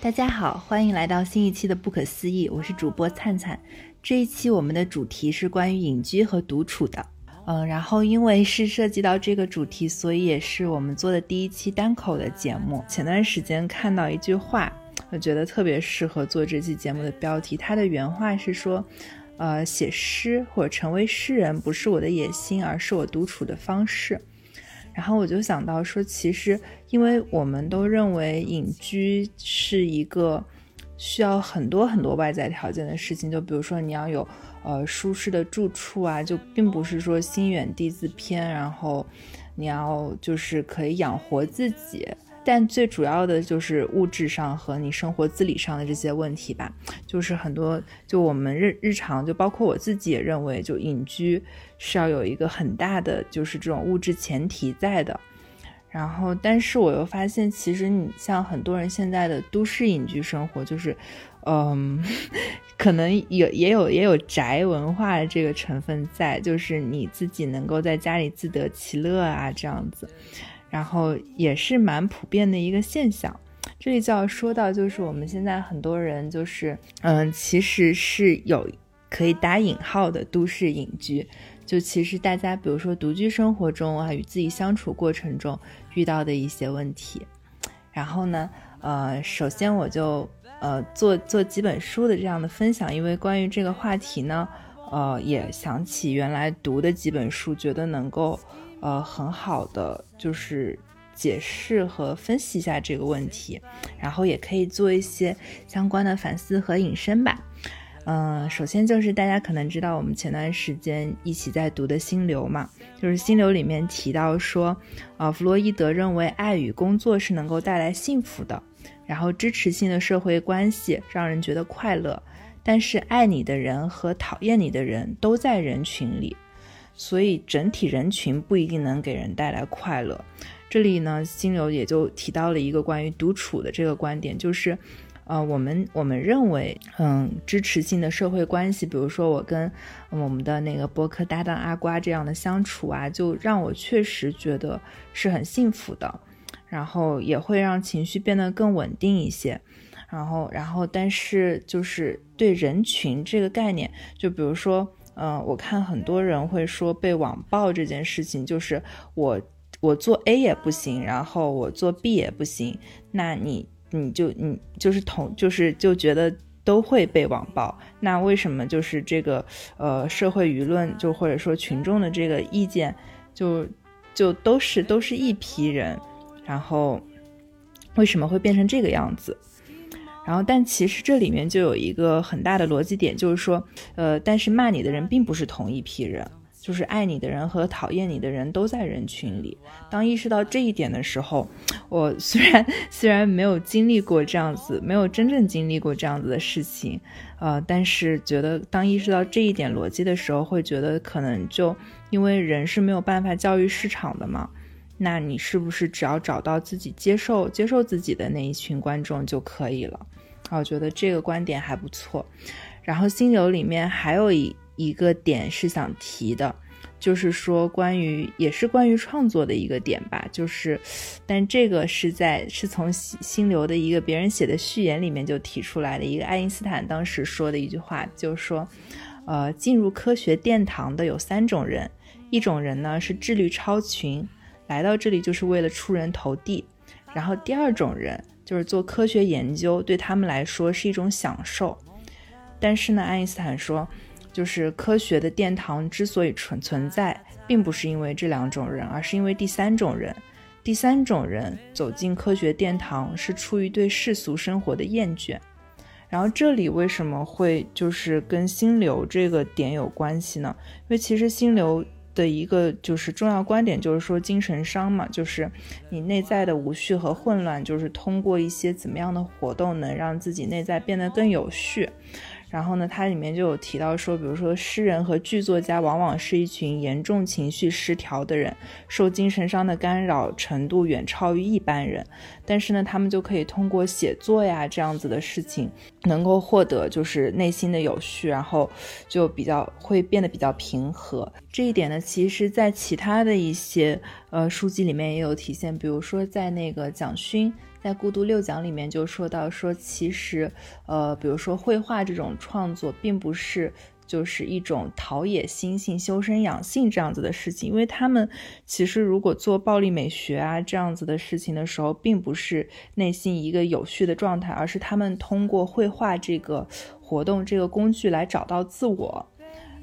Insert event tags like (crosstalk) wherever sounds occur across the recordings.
大家好，欢迎来到新一期的《不可思议》，我是主播灿灿。这一期我们的主题是关于隐居和独处的，嗯，然后因为是涉及到这个主题，所以也是我们做的第一期单口的节目。前段时间看到一句话，我觉得特别适合做这期节目的标题。它的原话是说。呃，写诗或者成为诗人不是我的野心，而是我独处的方式。然后我就想到说，其实因为我们都认为隐居是一个需要很多很多外在条件的事情，就比如说你要有呃舒适的住处啊，就并不是说心远地自偏，然后你要就是可以养活自己。但最主要的就是物质上和你生活自理上的这些问题吧，就是很多就我们日日常就包括我自己也认为，就隐居是要有一个很大的就是这种物质前提在的。然后，但是我又发现，其实你像很多人现在的都市隐居生活，就是嗯，(laughs) 可能有也有也有宅文化的这个成分在，就是你自己能够在家里自得其乐啊这样子。然后也是蛮普遍的一个现象，这里就要说到，就是我们现在很多人就是，嗯，其实是有可以打引号的都市隐居，就其实大家比如说独居生活中啊，与自己相处过程中遇到的一些问题。然后呢，呃，首先我就呃做做几本书的这样的分享，因为关于这个话题呢，呃，也想起原来读的几本书，觉得能够。呃，很好的就是解释和分析一下这个问题，然后也可以做一些相关的反思和引申吧。嗯，首先就是大家可能知道，我们前段时间一起在读的《心流》嘛，就是《心流》里面提到说，呃，弗洛伊德认为爱与工作是能够带来幸福的，然后支持性的社会关系让人觉得快乐，但是爱你的人和讨厌你的人都在人群里。所以整体人群不一定能给人带来快乐。这里呢，心流也就提到了一个关于独处的这个观点，就是，呃，我们我们认为，嗯，支持性的社会关系，比如说我跟我们的那个播客搭档阿瓜这样的相处啊，就让我确实觉得是很幸福的，然后也会让情绪变得更稳定一些。然后，然后，但是就是对人群这个概念，就比如说。嗯，我看很多人会说被网暴这件事情，就是我我做 A 也不行，然后我做 B 也不行，那你你就你就是同就是就觉得都会被网暴，那为什么就是这个呃社会舆论就或者说群众的这个意见就就都是都是一批人，然后为什么会变成这个样子？然后，但其实这里面就有一个很大的逻辑点，就是说，呃，但是骂你的人并不是同一批人，就是爱你的人和讨厌你的人都在人群里。当意识到这一点的时候，我虽然虽然没有经历过这样子，没有真正经历过这样子的事情，呃，但是觉得当意识到这一点逻辑的时候，会觉得可能就因为人是没有办法教育市场的嘛，那你是不是只要找到自己接受接受自己的那一群观众就可以了？啊我觉得这个观点还不错，然后心流里面还有一一个点是想提的，就是说关于也是关于创作的一个点吧，就是，但这个是在是从心心流的一个别人写的序言里面就提出来的一个爱因斯坦当时说的一句话，就是说，呃，进入科学殿堂的有三种人，一种人呢是智力超群，来到这里就是为了出人头地，然后第二种人。就是做科学研究对他们来说是一种享受，但是呢，爱因斯坦说，就是科学的殿堂之所以存存在，并不是因为这两种人，而是因为第三种人。第三种人走进科学殿堂是出于对世俗生活的厌倦。然后这里为什么会就是跟心流这个点有关系呢？因为其实心流。的一个就是重要观点，就是说精神伤嘛，就是你内在的无序和混乱，就是通过一些怎么样的活动能让自己内在变得更有序。然后呢，它里面就有提到说，比如说诗人和剧作家往往是一群严重情绪失调的人，受精神上的干扰程度远超于一般人。但是呢，他们就可以通过写作呀这样子的事情，能够获得就是内心的有序，然后就比较会变得比较平和。这一点呢，其实在其他的一些呃书籍里面也有体现，比如说在那个蒋勋。在《孤独六讲》里面就说到说，其实，呃，比如说绘画这种创作，并不是就是一种陶冶心性、修身养性这样子的事情，因为他们其实如果做暴力美学啊这样子的事情的时候，并不是内心一个有序的状态，而是他们通过绘画这个活动、这个工具来找到自我。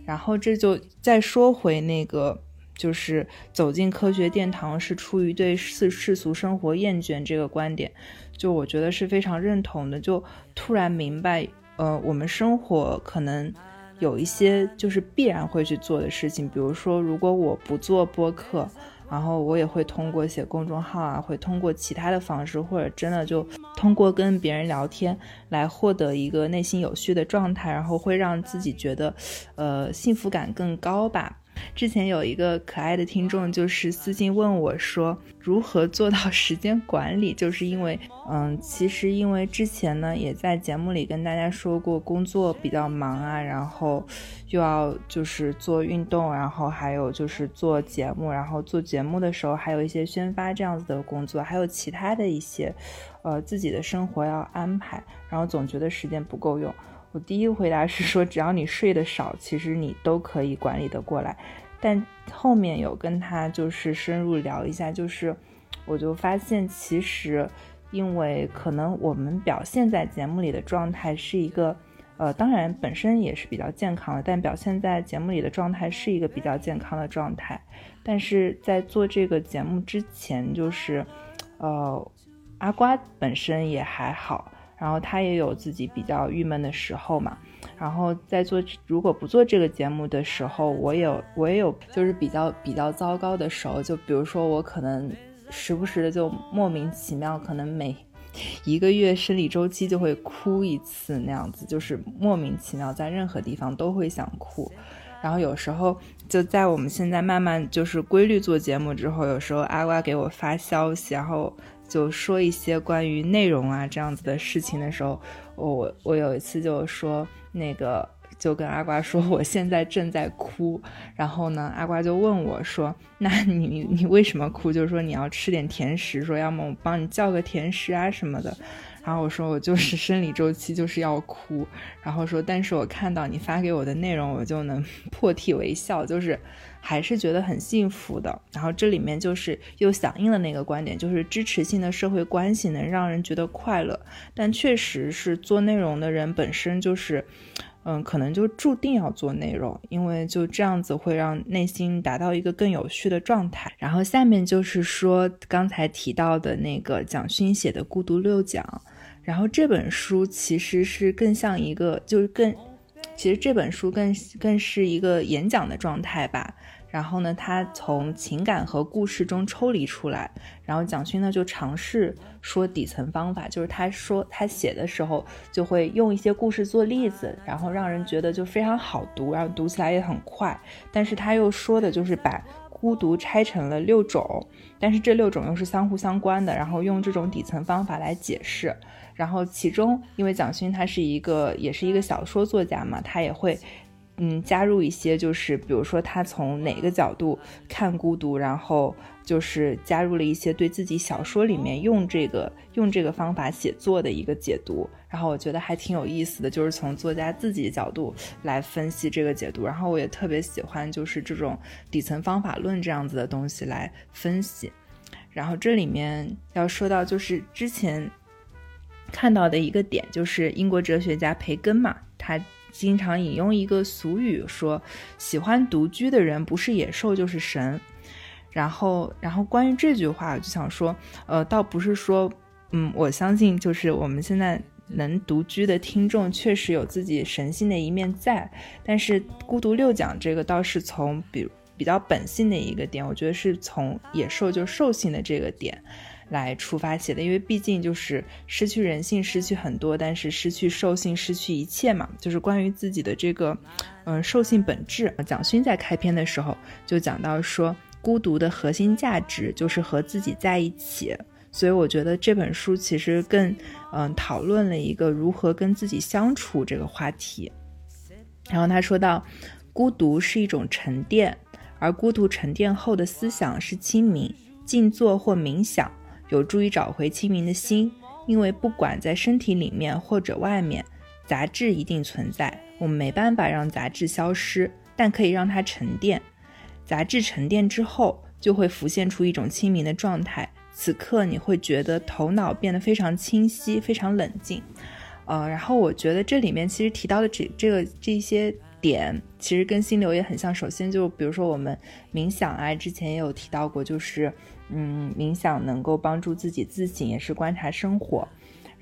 然后这就再说回那个。就是走进科学殿堂是出于对世世俗生活厌倦这个观点，就我觉得是非常认同的。就突然明白，呃，我们生活可能有一些就是必然会去做的事情，比如说，如果我不做播客，然后我也会通过写公众号啊，会通过其他的方式，或者真的就通过跟别人聊天来获得一个内心有序的状态，然后会让自己觉得，呃，幸福感更高吧。之前有一个可爱的听众，就是私信问我说，如何做到时间管理？就是因为，嗯，其实因为之前呢，也在节目里跟大家说过，工作比较忙啊，然后又要就是做运动，然后还有就是做节目，然后做节目的时候还有一些宣发这样子的工作，还有其他的一些，呃，自己的生活要安排，然后总觉得时间不够用。我第一个回答是说，只要你睡得少，其实你都可以管理得过来。但后面有跟他就是深入聊一下，就是我就发现，其实因为可能我们表现在节目里的状态是一个，呃，当然本身也是比较健康的，但表现在节目里的状态是一个比较健康的状态。但是在做这个节目之前，就是，呃，阿瓜本身也还好。然后他也有自己比较郁闷的时候嘛，然后在做如果不做这个节目的时候，我有我也有就是比较比较糟糕的时候，就比如说我可能时不时的就莫名其妙，可能每一个月生理周期就会哭一次那样子，就是莫名其妙在任何地方都会想哭。然后有时候就在我们现在慢慢就是规律做节目之后，有时候阿瓜给我发消息，然后。就说一些关于内容啊这样子的事情的时候，我我有一次就说那个就跟阿瓜说我现在正在哭，然后呢阿瓜就问我说，那你你为什么哭？就是说你要吃点甜食，说要么我帮你叫个甜食啊什么的。然后我说我就是生理周期就是要哭，然后说但是我看到你发给我的内容，我就能 (laughs) 破涕为笑，就是还是觉得很幸福的。然后这里面就是又响应了那个观点，就是支持性的社会关系能让人觉得快乐，但确实是做内容的人本身就是，嗯，可能就注定要做内容，因为就这样子会让内心达到一个更有序的状态。然后下面就是说刚才提到的那个蒋勋写的《孤独六讲》。然后这本书其实是更像一个，就是更，其实这本书更更是一个演讲的状态吧。然后呢，他从情感和故事中抽离出来，然后蒋勋呢就尝试说底层方法，就是他说他写的时候就会用一些故事做例子，然后让人觉得就非常好读，然后读起来也很快。但是他又说的就是把孤独拆成了六种，但是这六种又是相互相关的，然后用这种底层方法来解释。然后其中，因为蒋勋他是一个，也是一个小说作家嘛，他也会，嗯，加入一些，就是比如说他从哪个角度看孤独，然后就是加入了一些对自己小说里面用这个用这个方法写作的一个解读。然后我觉得还挺有意思的，就是从作家自己角度来分析这个解读。然后我也特别喜欢就是这种底层方法论这样子的东西来分析。然后这里面要说到就是之前。看到的一个点就是英国哲学家培根嘛，他经常引用一个俗语说：“喜欢独居的人不是野兽就是神。”然后，然后关于这句话，就想说，呃，倒不是说，嗯，我相信就是我们现在能独居的听众确实有自己神性的一面在，但是孤独六讲这个倒是从比比较本性的一个点，我觉得是从野兽就兽性的这个点。来出发写的，因为毕竟就是失去人性，失去很多，但是失去兽性，失去一切嘛，就是关于自己的这个，嗯，兽性本质。蒋勋在开篇的时候就讲到说，孤独的核心价值就是和自己在一起，所以我觉得这本书其实更，嗯，讨论了一个如何跟自己相处这个话题。然后他说到，孤独是一种沉淀。而孤独沉淀后的思想是清明，静坐或冥想有助于找回清明的心。因为不管在身体里面或者外面，杂质一定存在。我们没办法让杂质消失，但可以让它沉淀。杂质沉淀之后，就会浮现出一种清明的状态。此刻你会觉得头脑变得非常清晰，非常冷静。呃，然后我觉得这里面其实提到的这这个这些。点其实跟心流也很像。首先，就比如说我们冥想啊，之前也有提到过，就是嗯，冥想能够帮助自己自省，也是观察生活。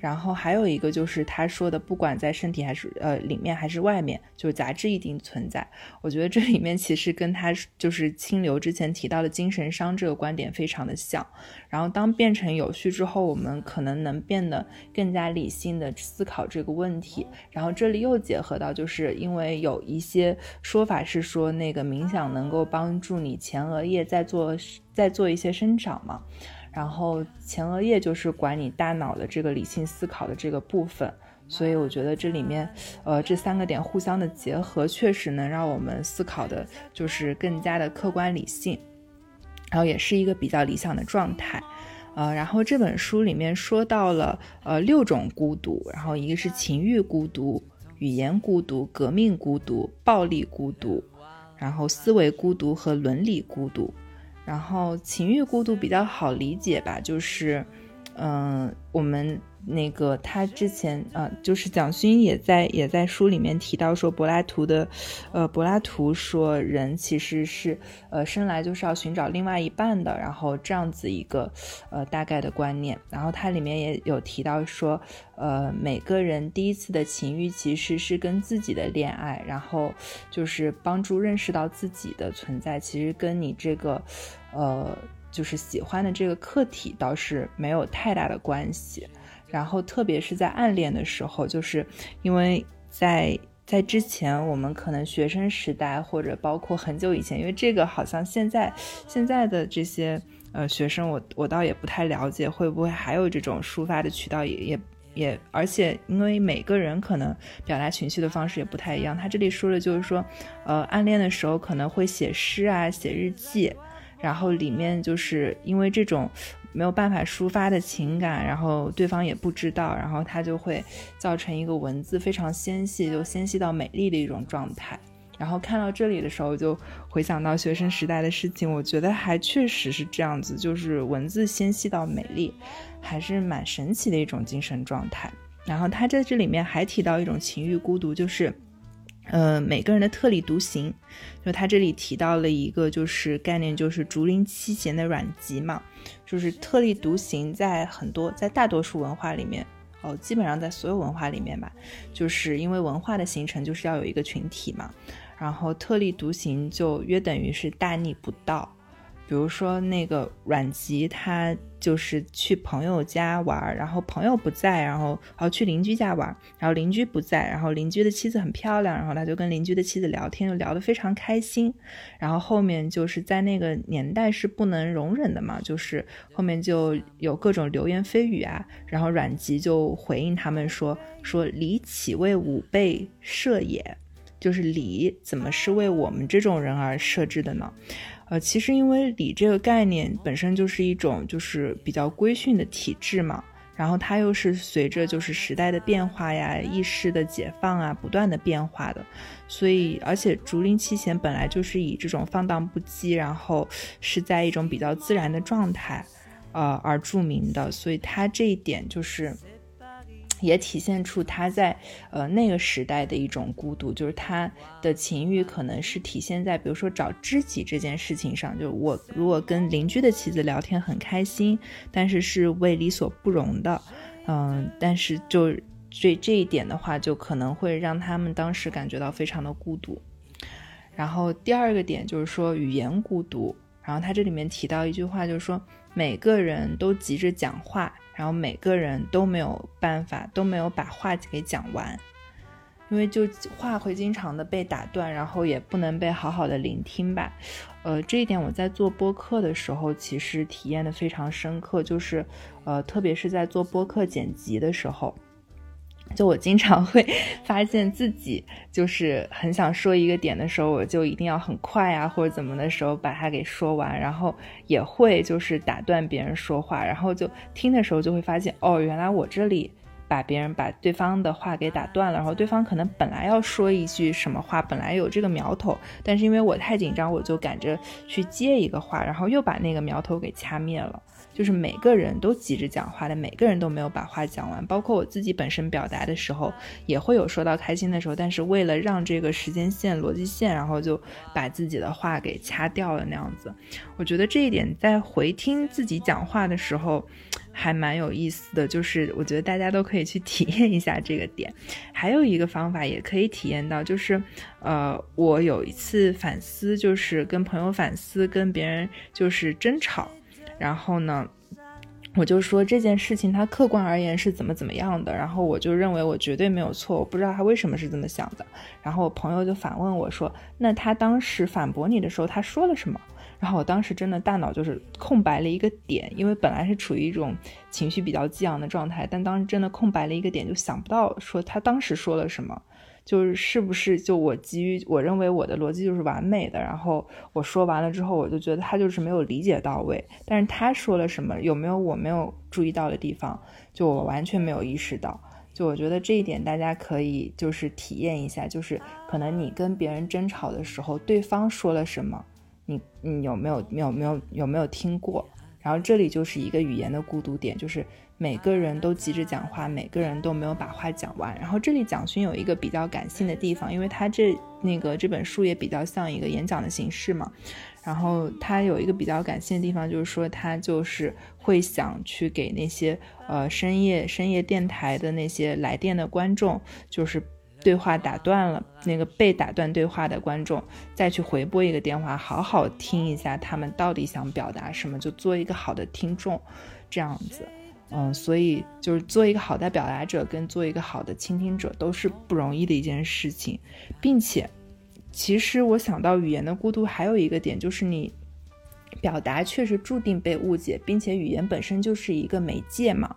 然后还有一个就是他说的，不管在身体还是呃里面还是外面，就是杂质一定存在。我觉得这里面其实跟他就是清流之前提到的精神伤这个观点非常的像。然后当变成有序之后，我们可能能变得更加理性的思考这个问题。然后这里又结合到，就是因为有一些说法是说那个冥想能够帮助你前额叶在做在做一些生长嘛。然后前额叶就是管你大脑的这个理性思考的这个部分，所以我觉得这里面，呃，这三个点互相的结合，确实能让我们思考的就是更加的客观理性，然后也是一个比较理想的状态，呃，然后这本书里面说到了呃六种孤独，然后一个是情欲孤独、语言孤独、革命孤独、暴力孤独，然后思维孤独和伦理孤独。然后情欲过度比较好理解吧，就是，嗯，我们。那个他之前呃，就是蒋勋也在也在书里面提到说，柏拉图的，呃，柏拉图说人其实是呃生来就是要寻找另外一半的，然后这样子一个呃大概的观念。然后它里面也有提到说，呃，每个人第一次的情欲其实是跟自己的恋爱，然后就是帮助认识到自己的存在，其实跟你这个呃就是喜欢的这个客体倒是没有太大的关系。然后，特别是在暗恋的时候，就是因为在在之前，我们可能学生时代或者包括很久以前，因为这个好像现在现在的这些呃学生，我我倒也不太了解，会不会还有这种抒发的渠道，也也也，而且因为每个人可能表达情绪的方式也不太一样。他这里说的就是说，呃，暗恋的时候可能会写诗啊，写日记，然后里面就是因为这种。没有办法抒发的情感，然后对方也不知道，然后他就会造成一个文字非常纤细，就纤细到美丽的一种状态。然后看到这里的时候，就回想到学生时代的事情，我觉得还确实是这样子，就是文字纤细到美丽，还是蛮神奇的一种精神状态。然后他在这里面还提到一种情欲孤独，就是。呃，每个人的特立独行，就他这里提到了一个就是概念，就是竹林七贤的阮籍嘛，就是特立独行，在很多在大多数文化里面，哦，基本上在所有文化里面吧，就是因为文化的形成就是要有一个群体嘛，然后特立独行就约等于是大逆不道。比如说那个阮籍，他就是去朋友家玩，然后朋友不在，然后哦去邻居家玩，然后邻居不在，然后邻居的妻子很漂亮，然后他就跟邻居的妻子聊天，就聊得非常开心。然后后面就是在那个年代是不能容忍的嘛，就是后面就有各种流言蜚语啊，然后阮籍就回应他们说说礼岂为吾辈设也，就是礼怎么是为我们这种人而设置的呢？呃，其实因为礼这个概念本身就是一种就是比较规训的体制嘛，然后它又是随着就是时代的变化呀、意识的解放啊，不断的变化的，所以而且竹林七贤本来就是以这种放荡不羁，然后是在一种比较自然的状态，呃而著名的，所以它这一点就是。也体现出他在呃那个时代的一种孤独，就是他的情欲可能是体现在比如说找知己这件事情上，就我如果跟邻居的妻子聊天很开心，但是是为理所不容的，嗯，但是就这这一点的话，就可能会让他们当时感觉到非常的孤独。然后第二个点就是说语言孤独。然后他这里面提到一句话，就是说每个人都急着讲话，然后每个人都没有办法，都没有把话给讲完。因为就话会经常的被打断，然后也不能被好好的聆听吧，呃，这一点我在做播客的时候其实体验的非常深刻，就是，呃，特别是在做播客剪辑的时候，就我经常会 (laughs) 发现自己就是很想说一个点的时候，我就一定要很快啊，或者怎么的时候把它给说完，然后也会就是打断别人说话，然后就听的时候就会发现，哦，原来我这里。把别人把对方的话给打断了，然后对方可能本来要说一句什么话，本来有这个苗头，但是因为我太紧张，我就赶着去接一个话，然后又把那个苗头给掐灭了。就是每个人都急着讲话的，每个人都没有把话讲完，包括我自己本身表达的时候也会有说到开心的时候，但是为了让这个时间线逻辑线，然后就把自己的话给掐掉了那样子。我觉得这一点在回听自己讲话的时候。还蛮有意思的，就是我觉得大家都可以去体验一下这个点。还有一个方法也可以体验到，就是呃，我有一次反思，就是跟朋友反思，跟别人就是争吵，然后呢，我就说这件事情它客观而言是怎么怎么样的，然后我就认为我绝对没有错，我不知道他为什么是这么想的。然后我朋友就反问我说：“那他当时反驳你的时候，他说了什么？”然后我当时真的大脑就是空白了一个点，因为本来是处于一种情绪比较激昂的状态，但当时真的空白了一个点，就想不到说他当时说了什么，就是是不是就我基于我认为我的逻辑就是完美的，然后我说完了之后，我就觉得他就是没有理解到位，但是他说了什么，有没有我没有注意到的地方，就我完全没有意识到，就我觉得这一点大家可以就是体验一下，就是可能你跟别人争吵的时候，对方说了什么。你你有没有有没有有没有听过？然后这里就是一个语言的孤独点，就是每个人都急着讲话，每个人都没有把话讲完。然后这里蒋勋有一个比较感性的地方，因为他这那个这本书也比较像一个演讲的形式嘛。然后他有一个比较感性的地方，就是说他就是会想去给那些呃深夜深夜电台的那些来电的观众，就是。对话打断了，那个被打断对话的观众再去回拨一个电话，好好听一下他们到底想表达什么，就做一个好的听众，这样子，嗯，所以就是做一个好的表达者跟做一个好的倾听者都是不容易的一件事情，并且，其实我想到语言的孤独还有一个点就是你表达确实注定被误解，并且语言本身就是一个媒介嘛，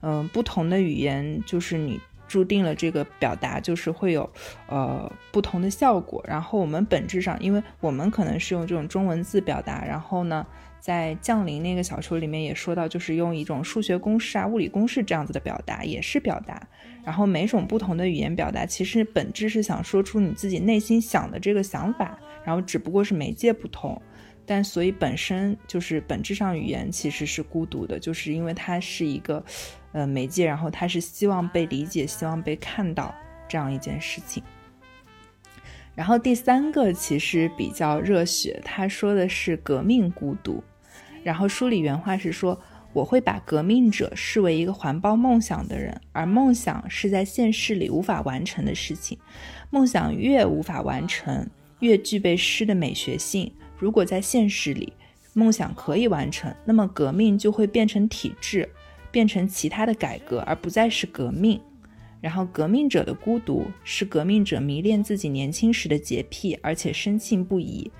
嗯，不同的语言就是你。注定了这个表达就是会有，呃不同的效果。然后我们本质上，因为我们可能是用这种中文字表达，然后呢，在降临那个小说里面也说到，就是用一种数学公式啊、物理公式这样子的表达，也是表达。然后每种不同的语言表达，其实本质是想说出你自己内心想的这个想法，然后只不过是媒介不同。但所以本身就是本质上语言其实是孤独的，就是因为它是一个。呃，媒介，然后他是希望被理解，希望被看到这样一件事情。然后第三个其实比较热血，他说的是革命孤独。然后书里原话是说：“我会把革命者视为一个环抱梦想的人，而梦想是在现实里无法完成的事情。梦想越无法完成，越具备诗的美学性。如果在现实里，梦想可以完成，那么革命就会变成体制。”变成其他的改革，而不再是革命。然后，革命者的孤独是革命者迷恋自己年轻时的洁癖，而且深信不疑。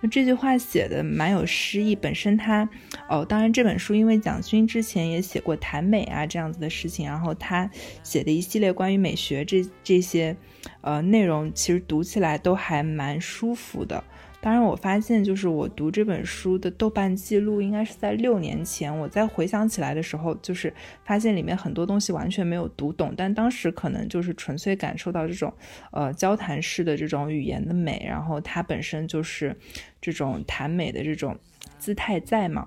那这句话写的蛮有诗意。本身他，哦，当然这本书因为蒋勋之前也写过谈美啊这样子的事情，然后他写的一系列关于美学这这些，呃，内容其实读起来都还蛮舒服的。当然，我发现就是我读这本书的豆瓣记录应该是在六年前。我在回想起来的时候，就是发现里面很多东西完全没有读懂，但当时可能就是纯粹感受到这种呃交谈式的这种语言的美，然后它本身就是这种谈美的这种姿态在嘛，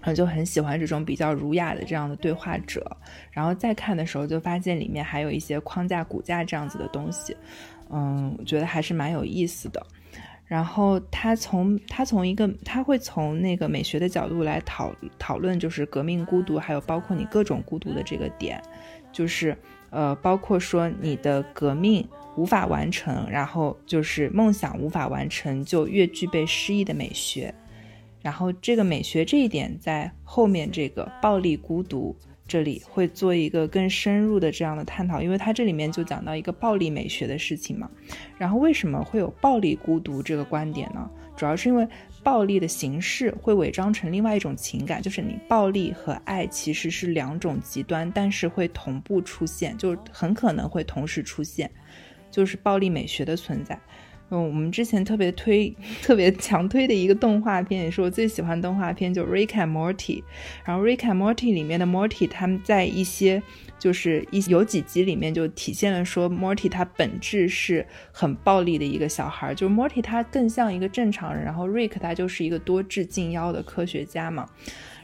然后就很喜欢这种比较儒雅的这样的对话者。然后再看的时候，就发现里面还有一些框架骨架这样子的东西，嗯，我觉得还是蛮有意思的。然后他从他从一个他会从那个美学的角度来讨讨论，就是革命孤独，还有包括你各种孤独的这个点，就是呃，包括说你的革命无法完成，然后就是梦想无法完成，就越具备诗意的美学。然后这个美学这一点在后面这个暴力孤独这里会做一个更深入的这样的探讨，因为它这里面就讲到一个暴力美学的事情嘛。然后为什么会有暴力孤独这个观点呢？主要是因为暴力的形式会伪装成另外一种情感，就是你暴力和爱其实是两种极端，但是会同步出现，就很可能会同时出现，就是暴力美学的存在。嗯，我们之前特别推、特别强推的一个动画片，也是我最喜欢动画片，就《Rick and Morty》。然后《Rick and Morty》里面的 Morty，他们在一些就是一有几集里面就体现了说，Morty 他本质是很暴力的一个小孩，就是 Morty 他更像一个正常人，然后 Rick 他就是一个多智近妖的科学家嘛。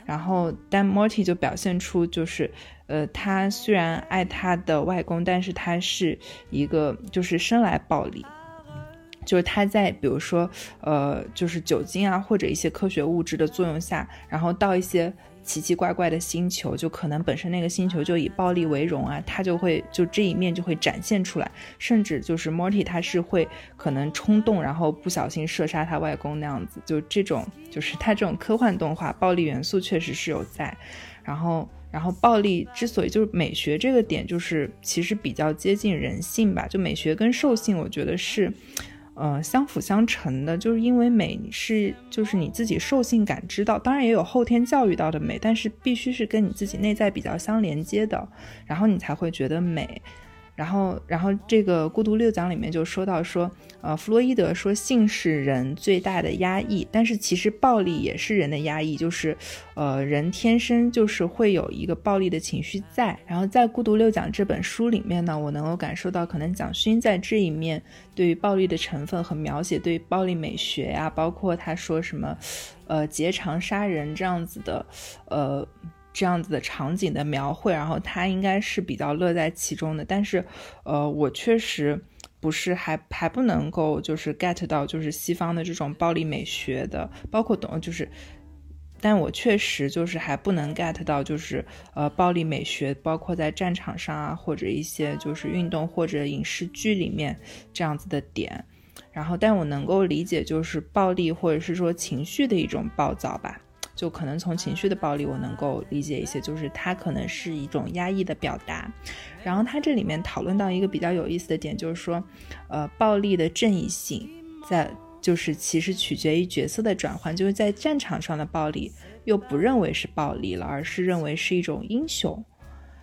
然后但 Morty 就表现出就是，呃，他虽然爱他的外公，但是他是一个就是生来暴力。就是他在比如说，呃，就是酒精啊或者一些科学物质的作用下，然后到一些奇奇怪怪的星球，就可能本身那个星球就以暴力为荣啊，他就会就这一面就会展现出来，甚至就是 Morty 他是会可能冲动，然后不小心射杀他外公那样子，就这种就是他这种科幻动画暴力元素确实是有在，然后然后暴力之所以就是美学这个点就是其实比较接近人性吧，就美学跟兽性我觉得是。呃，相辅相成的，就是因为美是就是你自己兽性感知到，当然也有后天教育到的美，但是必须是跟你自己内在比较相连接的，然后你才会觉得美。然后，然后这个孤独六讲里面就说到说，呃，弗洛伊德说性是人最大的压抑，但是其实暴力也是人的压抑，就是，呃，人天生就是会有一个暴力的情绪在。然后在孤独六讲这本书里面呢，我能够感受到，可能蒋勋在这一面对于暴力的成分和描写，对于暴力美学呀，包括他说什么，呃，劫肠杀人这样子的，呃。这样子的场景的描绘，然后他应该是比较乐在其中的，但是，呃，我确实不是还还不能够就是 get 到就是西方的这种暴力美学的，包括懂就是，但我确实就是还不能 get 到就是呃暴力美学，包括在战场上啊或者一些就是运动或者影视剧里面这样子的点，然后但我能够理解就是暴力或者是说情绪的一种暴躁吧。就可能从情绪的暴力，我能够理解一些，就是它可能是一种压抑的表达。然后它这里面讨论到一个比较有意思的点，就是说，呃，暴力的正义性在就是其实取决于角色的转换，就是在战场上的暴力又不认为是暴力了，而是认为是一种英雄。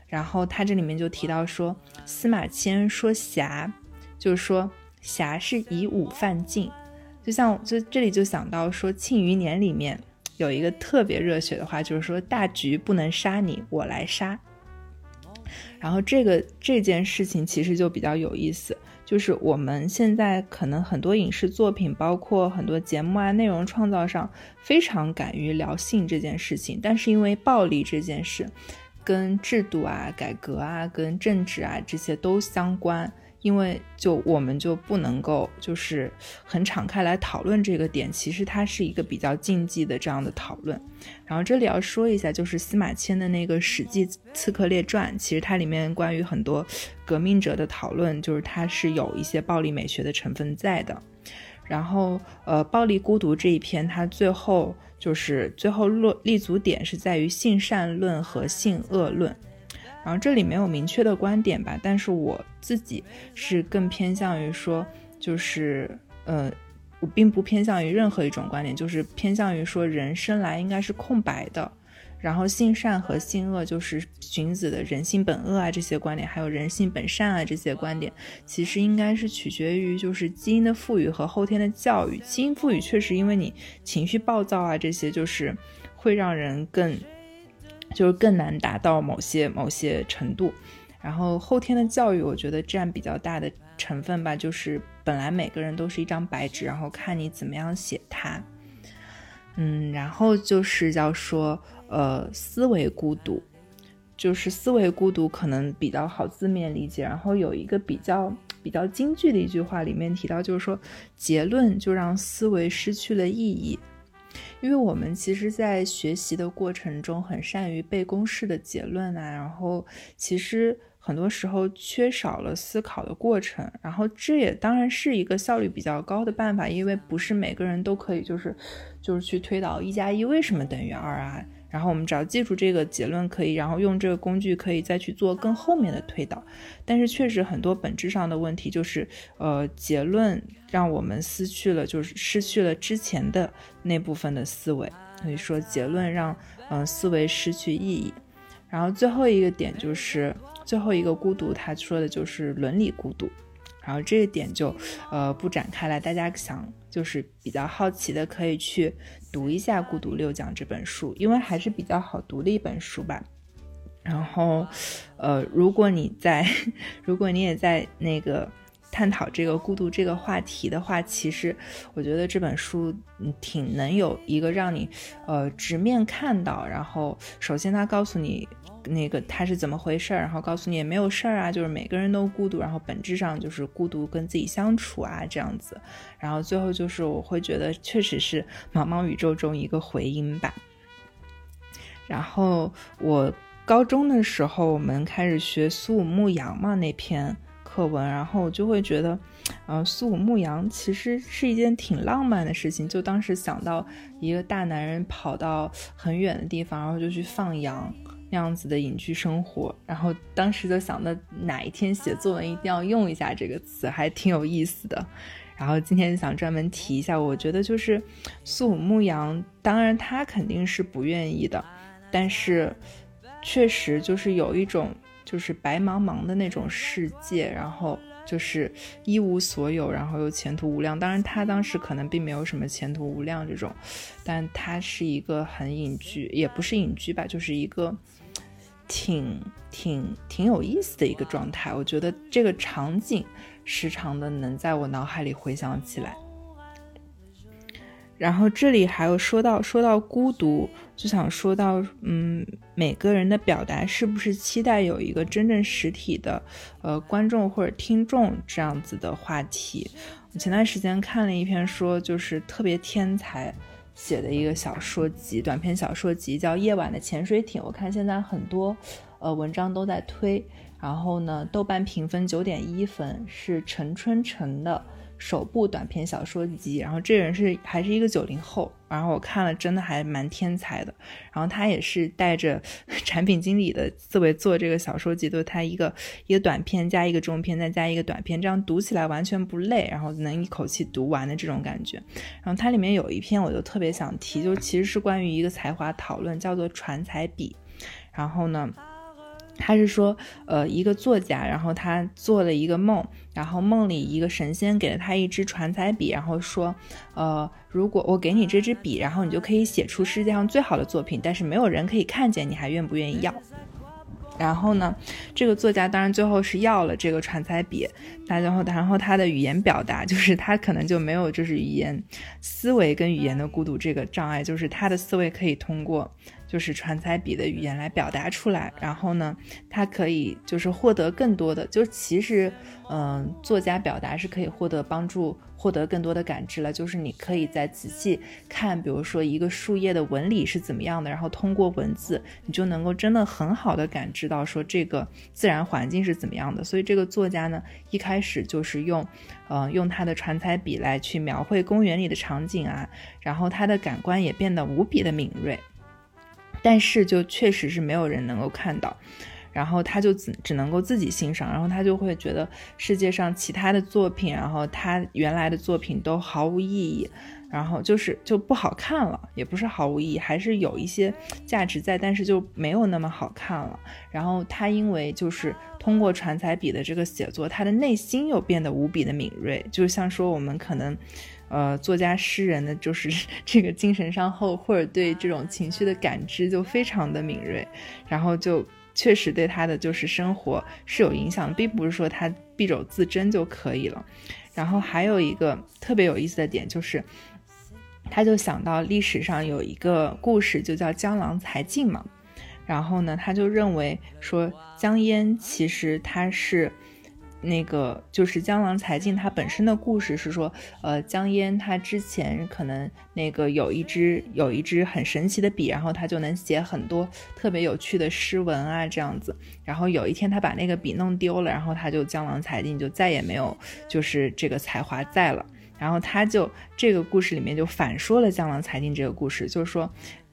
然后他这里面就提到说，司马迁说侠，就是说侠是以武犯禁，就像就这里就想到说《庆余年》里面。有一个特别热血的话，就是说大局不能杀你，我来杀。然后这个这件事情其实就比较有意思，就是我们现在可能很多影视作品，包括很多节目啊，内容创造上非常敢于聊性这件事情，但是因为暴力这件事，跟制度啊、改革啊、跟政治啊这些都相关。因为就我们就不能够就是很敞开来讨论这个点，其实它是一个比较禁忌的这样的讨论。然后这里要说一下，就是司马迁的那个《史记刺客列传》，其实它里面关于很多革命者的讨论，就是它是有一些暴力美学的成分在的。然后呃，暴力孤独这一篇，它最后就是最后落立足点是在于性善论和性恶论。然后这里没有明确的观点吧，但是我自己是更偏向于说，就是呃，我并不偏向于任何一种观点，就是偏向于说人生来应该是空白的，然后性善和性恶就是荀子的人性本恶啊这些观点，还有人性本善啊这些观点，其实应该是取决于就是基因的赋予和后天的教育。基因赋予确实因为你情绪暴躁啊这些，就是会让人更。就是更难达到某些某些程度，然后后天的教育，我觉得占比较大的成分吧。就是本来每个人都是一张白纸，然后看你怎么样写它。嗯，然后就是要说，呃，思维孤独，就是思维孤独可能比较好字面理解。然后有一个比较比较京剧的一句话里面提到，就是说结论就让思维失去了意义。因为我们其实，在学习的过程中很善于背公式的结论啊，然后其实。很多时候缺少了思考的过程。然后这也当然是一个效率比较高的办法，因为不是每个人都可以就是就是去推导一加一为什么等于二啊。然后我们只要记住这个结论可以，然后用这个工具可以再去做更后面的推导。但是确实很多本质上的问题就是，呃，结论让我们失去了，就是失去了之前的那部分的思维。所以说结论让嗯思维失去意义。然后最后一个点就是最后一个孤独，他说的就是伦理孤独。然后这一点就呃不展开了，大家想就是比较好奇的可以去。读一下《孤独六讲》这本书，因为还是比较好读的一本书吧。然后，呃，如果你在，(laughs) 如果你也在那个探讨这个孤独这个话题的话，其实我觉得这本书挺能有一个让你呃直面看到。然后，首先他告诉你。那个他是怎么回事儿，然后告诉你也没有事儿啊，就是每个人都孤独，然后本质上就是孤独跟自己相处啊这样子，然后最后就是我会觉得确实是茫茫宇宙中一个回音吧。然后我高中的时候我们开始学苏武牧羊嘛那篇课文，然后我就会觉得，(tsk) 呃，苏武牧羊其实是一件挺浪漫的事情，就当时想到一个大男人跑到很远的地方，然后就去放羊。那样子的隐居生活，然后当时就想着哪一天写作文一定要用一下这个词，还挺有意思的。然后今天想专门提一下，我觉得就是苏武牧羊，当然他肯定是不愿意的，但是确实就是有一种就是白茫茫的那种世界，然后就是一无所有，然后又前途无量。当然他当时可能并没有什么前途无量这种，但他是一个很隐居，也不是隐居吧，就是一个。挺挺挺有意思的一个状态，我觉得这个场景时常的能在我脑海里回想起来。然后这里还有说到说到孤独，就想说到，嗯，每个人的表达是不是期待有一个真正实体的，呃，观众或者听众这样子的话题。我前段时间看了一篇说，就是特别天才。写的一个小说集，短篇小说集叫《夜晚的潜水艇》。我看现在很多，呃，文章都在推。然后呢，豆瓣评分九点一分，是陈春成的。首部短篇小说集，然后这人是还是一个九零后，然后我看了真的还蛮天才的，然后他也是带着 (laughs) 产品经理的思维做这个小说集，就他一个一个短篇加一个中篇再加一个短篇，这样读起来完全不累，然后能一口气读完的这种感觉。然后它里面有一篇我就特别想提，就其实是关于一个才华讨论，叫做传才笔，然后呢。他是说，呃，一个作家，然后他做了一个梦，然后梦里一个神仙给了他一支传彩笔，然后说，呃，如果我给你这支笔，然后你就可以写出世界上最好的作品，但是没有人可以看见，你还愿不愿意要？然后呢，这个作家当然最后是要了这个传彩笔，然后然后他的语言表达就是他可能就没有就是语言思维跟语言的孤独这个障碍，就是他的思维可以通过。就是传彩笔的语言来表达出来，然后呢，它可以就是获得更多的，就其实，嗯，作家表达是可以获得帮助，获得更多的感知了。就是你可以在仔细看，比如说一个树叶的纹理是怎么样的，然后通过文字，你就能够真的很好的感知到说这个自然环境是怎么样的。所以这个作家呢，一开始就是用，嗯，用他的传彩笔来去描绘公园里的场景啊，然后他的感官也变得无比的敏锐。但是就确实是没有人能够看到，然后他就只只能够自己欣赏，然后他就会觉得世界上其他的作品，然后他原来的作品都毫无意义，然后就是就不好看了，也不是毫无意义，还是有一些价值在，但是就没有那么好看了。然后他因为就是通过传彩笔的这个写作，他的内心又变得无比的敏锐，就像说我们可能。呃，作家诗人的就是 (laughs) 这个精神上后，或者对这种情绪的感知就非常的敏锐，然后就确实对他的就是生活是有影响的，并不是说他敝帚自珍就可以了。然后还有一个特别有意思的点就是，他就想到历史上有一个故事，就叫江郎才尽嘛。然后呢，他就认为说江淹其实他是。那个就是江郎才尽，他本身的故事是说，呃，江烟他之前可能那个有一支有一支很神奇的笔，然后他就能写很多特别有趣的诗文啊，这样子。然后有一天他把那个笔弄丢了，然后他就江郎才尽，就再也没有就是这个才华在了。然后他就这个故事里面就反说了江郎才尽这个故事，就是说。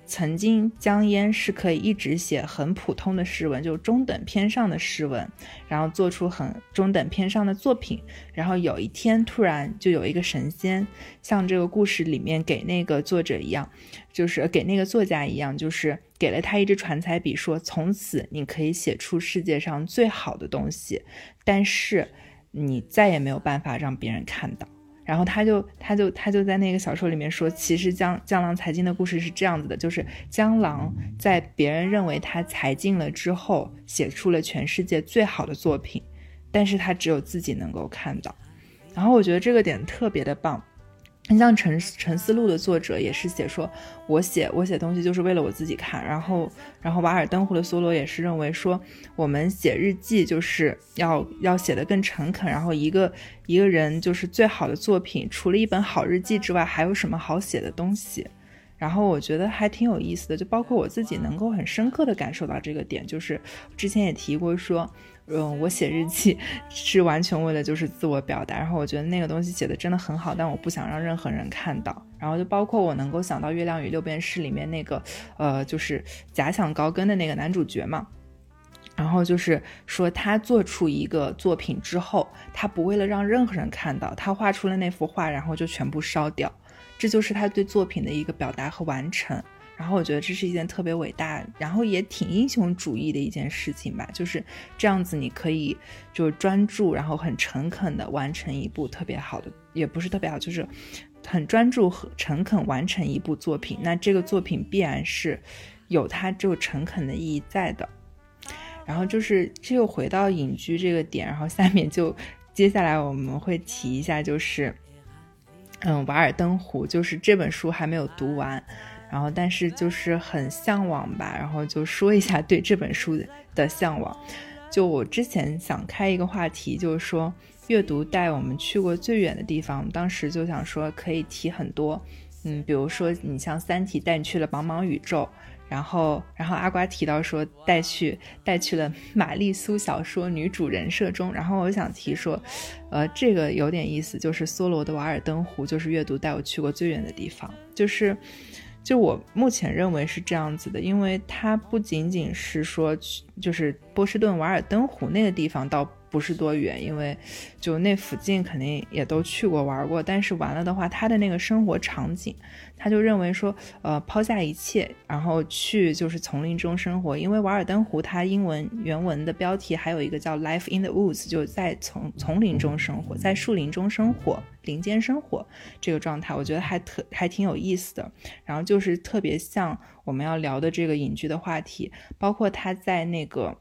曾经江淹是可以一直写很普通的诗文，就中等偏上的诗文，然后做出很中等偏上的作品。然后有一天突然就有一个神仙，像这个故事里面给那个作者一样，就是给那个作家一样，就是给了他一支传彩笔，说从此你可以写出世界上最好的东西，但是你再也没有办法让别人看到。然后他就他就他就在那个小说里面说，其实江江郎才尽的故事是这样子的，就是江郎在别人认为他才尽了之后，写出了全世界最好的作品，但是他只有自己能够看到。然后我觉得这个点特别的棒。你像《陈陈思路》的作者也是写说，我写我写东西就是为了我自己看。然后，然后《瓦尔登湖》的梭罗也是认为说，我们写日记就是要要写的更诚恳。然后，一个一个人就是最好的作品，除了一本好日记之外，还有什么好写的东西？然后我觉得还挺有意思的，就包括我自己能够很深刻的感受到这个点，就是之前也提过说。嗯，我写日记是完全为了就是自我表达，然后我觉得那个东西写的真的很好，但我不想让任何人看到。然后就包括我能够想到《月亮与六便士》里面那个，呃，就是假想高跟的那个男主角嘛。然后就是说他做出一个作品之后，他不为了让任何人看到，他画出了那幅画，然后就全部烧掉，这就是他对作品的一个表达和完成。然后我觉得这是一件特别伟大，然后也挺英雄主义的一件事情吧。就是这样子，你可以就专注，然后很诚恳的完成一部特别好的，也不是特别好，就是很专注和诚恳完成一部作品。那这个作品必然是有它就诚恳的意义在的。然后就是这又回到隐居这个点，然后下面就接下来我们会提一下，就是嗯，《瓦尔登湖》，就是这本书还没有读完。然后，但是就是很向往吧。然后就说一下对这本书的向往。就我之前想开一个话题，就是说阅读带我们去过最远的地方。当时就想说可以提很多，嗯，比如说你像《三体》带你去了茫茫宇宙，然后，然后阿瓜提到说带去带去了玛丽苏小说女主人设中。然后我想提说，呃，这个有点意思，就是梭罗的《瓦尔登湖》就是阅读带我去过最远的地方，就是。就我目前认为是这样子的，因为它不仅仅是说去，就是波士顿瓦尔登湖那个地方到。不是多远，因为就那附近肯定也都去过玩过。但是完了的话，他的那个生活场景，他就认为说，呃，抛下一切，然后去就是丛林中生活。因为瓦尔登湖它英文原文的标题还有一个叫 Life in the Woods，就在丛丛林中生活，在树林中生活，林间生活这个状态，我觉得还特还挺有意思的。然后就是特别像我们要聊的这个隐居的话题，包括他在那个。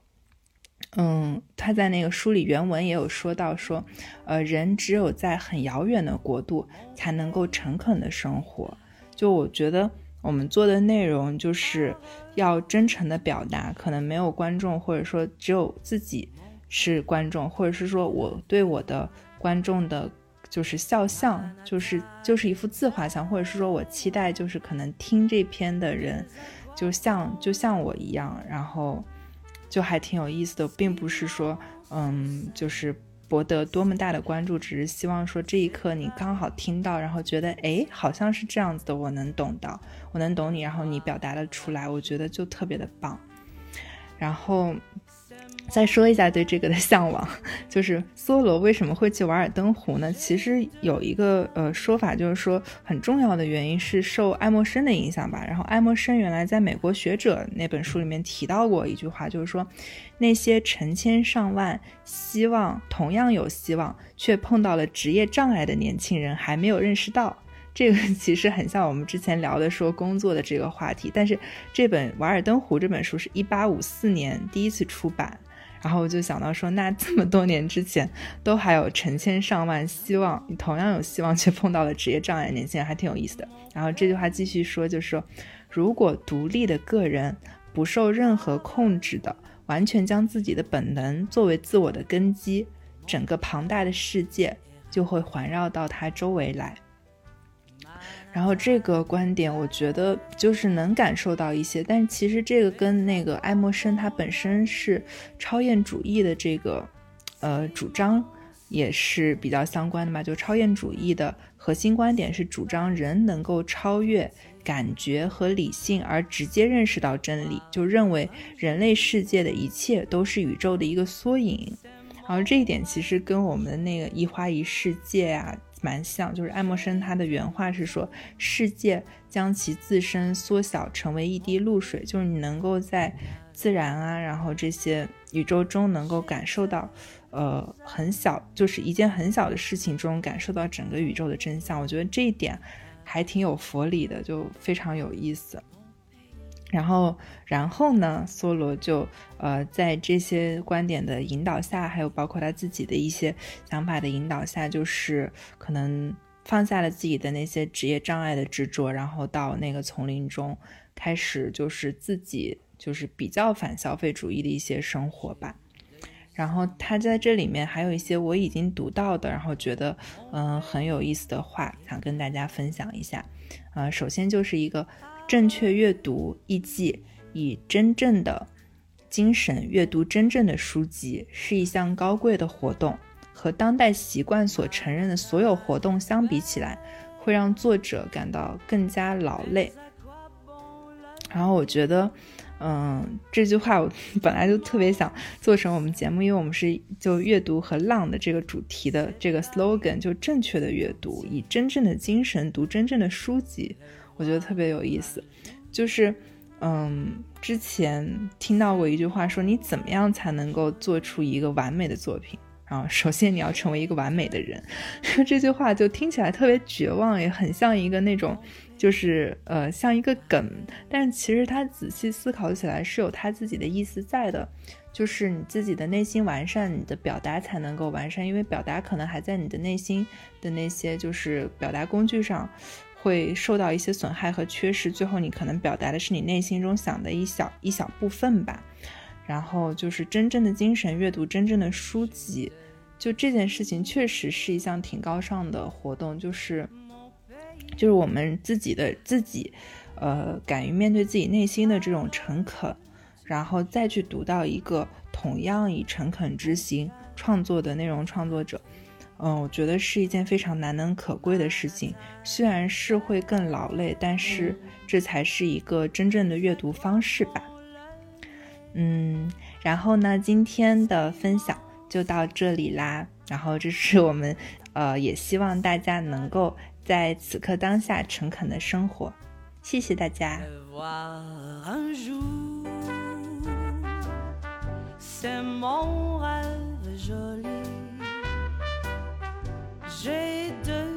嗯，他在那个书里原文也有说到，说，呃，人只有在很遥远的国度才能够诚恳的生活。就我觉得我们做的内容就是要真诚的表达，可能没有观众，或者说只有自己是观众，或者是说我对我的观众的，就是肖像，就是就是一幅自画像，或者是说我期待就是可能听这篇的人，就像就像我一样，然后。就还挺有意思的，并不是说，嗯，就是博得多么大的关注，只是希望说这一刻你刚好听到，然后觉得，哎，好像是这样子的，我能懂的，我能懂你，然后你表达的出来，我觉得就特别的棒，然后。再说一下对这个的向往，(laughs) 就是梭罗为什么会去瓦尔登湖呢？其实有一个呃说法，就是说很重要的原因是受爱默生的影响吧。然后爱默生原来在美国学者那本书里面提到过一句话，就是说那些成千上万希望同样有希望却碰到了职业障碍的年轻人还没有认识到。这个其实很像我们之前聊的说工作的这个话题。但是这本《瓦尔登湖》这本书是一八五四年第一次出版。然后我就想到说，那这么多年之前，都还有成千上万希望你同样有希望却碰到了职业障碍年轻人，还挺有意思的。然后这句话继续说，就是说，如果独立的个人不受任何控制的，完全将自己的本能作为自我的根基，整个庞大的世界就会环绕到他周围来。然后这个观点，我觉得就是能感受到一些，但其实这个跟那个爱默生他本身是超验主义的这个呃主张也是比较相关的嘛。就超验主义的核心观点是主张人能够超越感觉和理性而直接认识到真理，就认为人类世界的一切都是宇宙的一个缩影。然后这一点其实跟我们的那个一花一世界啊。蛮像，就是爱默生他的原话是说，世界将其自身缩小成为一滴露水，就是你能够在自然啊，然后这些宇宙中能够感受到，呃，很小，就是一件很小的事情中感受到整个宇宙的真相。我觉得这一点还挺有佛理的，就非常有意思。然后，然后呢？梭罗就呃，在这些观点的引导下，还有包括他自己的一些想法的引导下，就是可能放下了自己的那些职业障碍的执着，然后到那个丛林中开始，就是自己就是比较反消费主义的一些生活吧。然后他在这里面还有一些我已经读到的，然后觉得嗯很有意思的话，想跟大家分享一下。呃，首先就是一个。正确阅读艺伎，以真正的精神阅读真正的书籍，是一项高贵的活动。和当代习惯所承认的所有活动相比起来，会让作者感到更加劳累。然后我觉得，嗯，这句话我本来就特别想做成我们节目，因为我们是就阅读和浪的这个主题的这个 slogan，就正确的阅读，以真正的精神读真正的书籍。我觉得特别有意思，就是，嗯，之前听到过一句话说，你怎么样才能够做出一个完美的作品？然后，首先你要成为一个完美的人。(laughs) 这句话就听起来特别绝望，也很像一个那种，就是呃，像一个梗。但其实他仔细思考起来是有他自己的意思在的，就是你自己的内心完善，你的表达才能够完善，因为表达可能还在你的内心的那些就是表达工具上。会受到一些损害和缺失，最后你可能表达的是你内心中想的一小一小部分吧。然后就是真正的精神阅读真正的书籍，就这件事情确实是一项挺高尚的活动，就是就是我们自己的自己，呃，敢于面对自己内心的这种诚恳，然后再去读到一个同样以诚恳之心创作的内容创作者。嗯，我觉得是一件非常难能可贵的事情。虽然是会更劳累，但是这才是一个真正的阅读方式吧。嗯，然后呢，今天的分享就到这里啦。然后这是我们，呃，也希望大家能够在此刻当下诚恳的生活。谢谢大家。j'ai deux